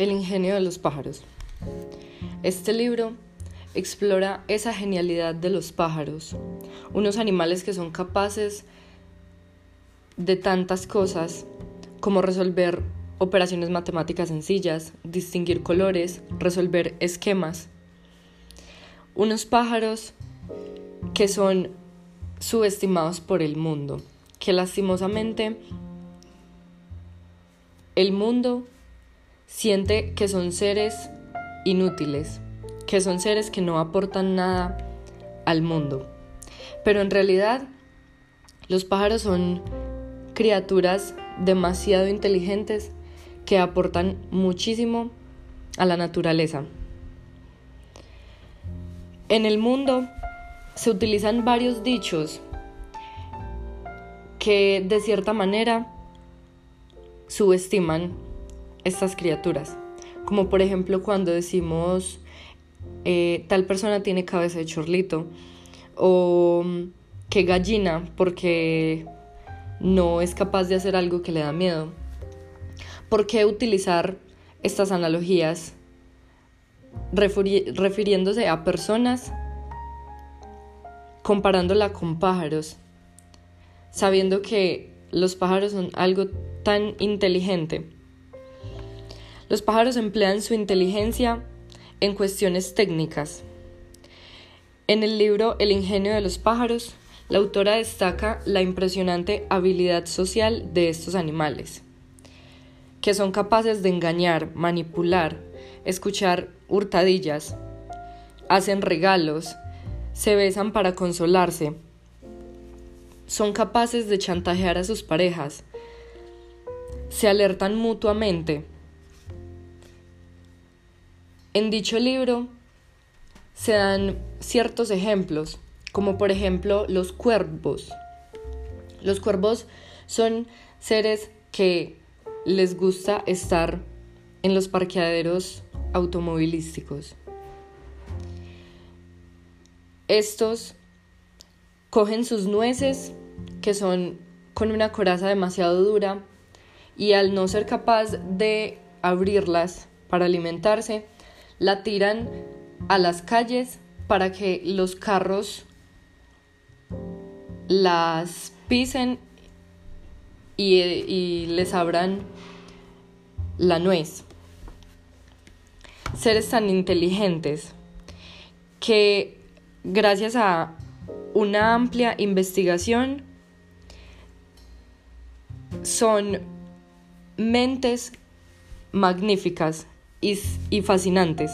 El ingenio de los pájaros. Este libro explora esa genialidad de los pájaros, unos animales que son capaces de tantas cosas como resolver operaciones matemáticas sencillas, distinguir colores, resolver esquemas. Unos pájaros que son subestimados por el mundo, que lastimosamente el mundo siente que son seres inútiles, que son seres que no aportan nada al mundo. Pero en realidad los pájaros son criaturas demasiado inteligentes que aportan muchísimo a la naturaleza. En el mundo se utilizan varios dichos que de cierta manera subestiman estas criaturas. Como por ejemplo cuando decimos eh, tal persona tiene cabeza de chorlito o que gallina porque no es capaz de hacer algo que le da miedo. ¿Por qué utilizar estas analogías refiriéndose a personas comparándola con pájaros, sabiendo que los pájaros son algo tan inteligente? Los pájaros emplean su inteligencia en cuestiones técnicas. En el libro El ingenio de los pájaros, la autora destaca la impresionante habilidad social de estos animales, que son capaces de engañar, manipular, escuchar hurtadillas, hacen regalos, se besan para consolarse, son capaces de chantajear a sus parejas, se alertan mutuamente, en dicho libro se dan ciertos ejemplos, como por ejemplo los cuervos. Los cuervos son seres que les gusta estar en los parqueaderos automovilísticos. Estos cogen sus nueces, que son con una coraza demasiado dura, y al no ser capaz de abrirlas para alimentarse, la tiran a las calles para que los carros las pisen y, les abran la nuez. Seres tan inteligentes que gracias a una amplia investigación son mentes magníficas y, fascinantes.